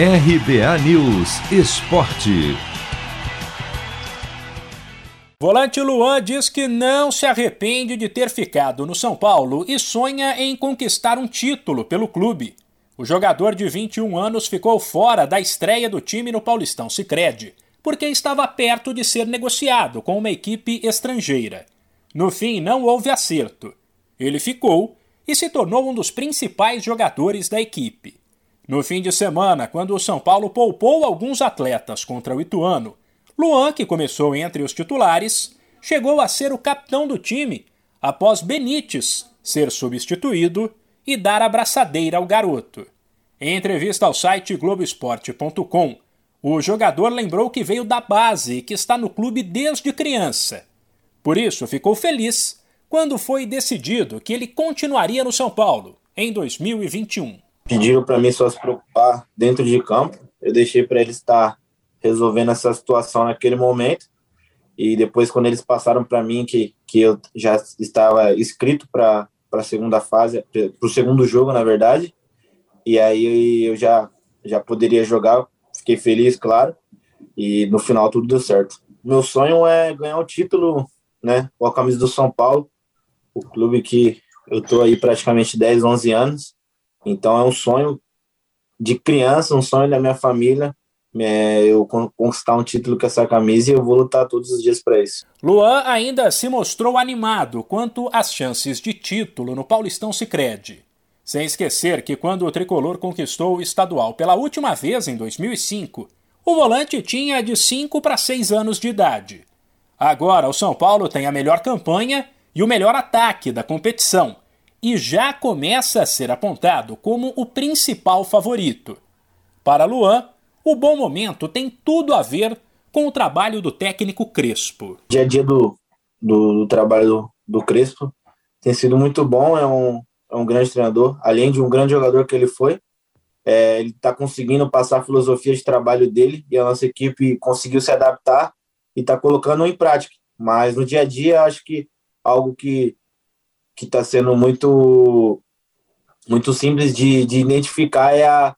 RBA News Esporte. Volante Luan diz que não se arrepende de ter ficado no São Paulo e sonha em conquistar um título pelo clube. O jogador de 21 anos ficou fora da estreia do time no Paulistão Sicredi, porque estava perto de ser negociado com uma equipe estrangeira. No fim, não houve acerto. Ele ficou e se tornou um dos principais jogadores da equipe. No fim de semana, quando o São Paulo poupou alguns atletas contra o Ituano, Luan, que começou entre os titulares, chegou a ser o capitão do time após Benítez ser substituído e dar a braçadeira ao garoto. Em entrevista ao site Globoesporte.com, o jogador lembrou que veio da base e que está no clube desde criança. Por isso, ficou feliz quando foi decidido que ele continuaria no São Paulo em 2021 pediram para mim só se preocupar dentro de campo. Eu deixei para eles estar resolvendo essa situação naquele momento. E depois, quando eles passaram para mim que, que eu já estava inscrito para a segunda fase, para o segundo jogo, na verdade, e aí eu já, já poderia jogar, fiquei feliz, claro, e no final tudo deu certo. Meu sonho é ganhar o título, né, com a camisa do São Paulo, o clube que eu tô aí praticamente 10, 11 anos, então é um sonho de criança, um sonho da minha família. É, eu conquistar um título com essa camisa e eu vou lutar todos os dias para isso. Luan ainda se mostrou animado quanto às chances de título no Paulistão Sicredi. Sem esquecer que quando o tricolor conquistou o estadual pela última vez em 2005, o volante tinha de 5 para 6 anos de idade. Agora o São Paulo tem a melhor campanha e o melhor ataque da competição e já começa a ser apontado como o principal favorito. Para Luan, o bom momento tem tudo a ver com o trabalho do técnico Crespo. Dia a dia do, do, do trabalho do, do, Crespo tem sido muito bom, é um, é um grande treinador, além de um grande jogador que ele foi. É, ele está conseguindo passar a filosofia de trabalho dele e a nossa equipe conseguiu se adaptar e está colocando em prática. Mas no dia a dia, acho que algo que que está sendo muito muito simples de, de identificar é a,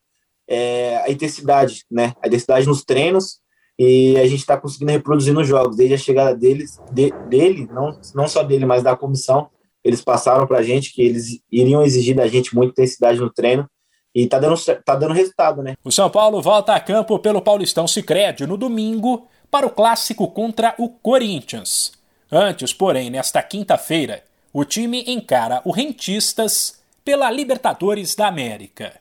é a intensidade, né? A intensidade nos treinos e a gente está conseguindo reproduzir nos jogos. Desde a chegada deles, de, dele, não, não só dele, mas da comissão, eles passaram para a gente que eles iriam exigir da gente muita intensidade no treino e tá dando, tá dando resultado, né? O São Paulo volta a campo pelo Paulistão Sicredi no domingo para o clássico contra o Corinthians. Antes, porém, nesta quinta-feira, o time encara o Rentistas pela Libertadores da América.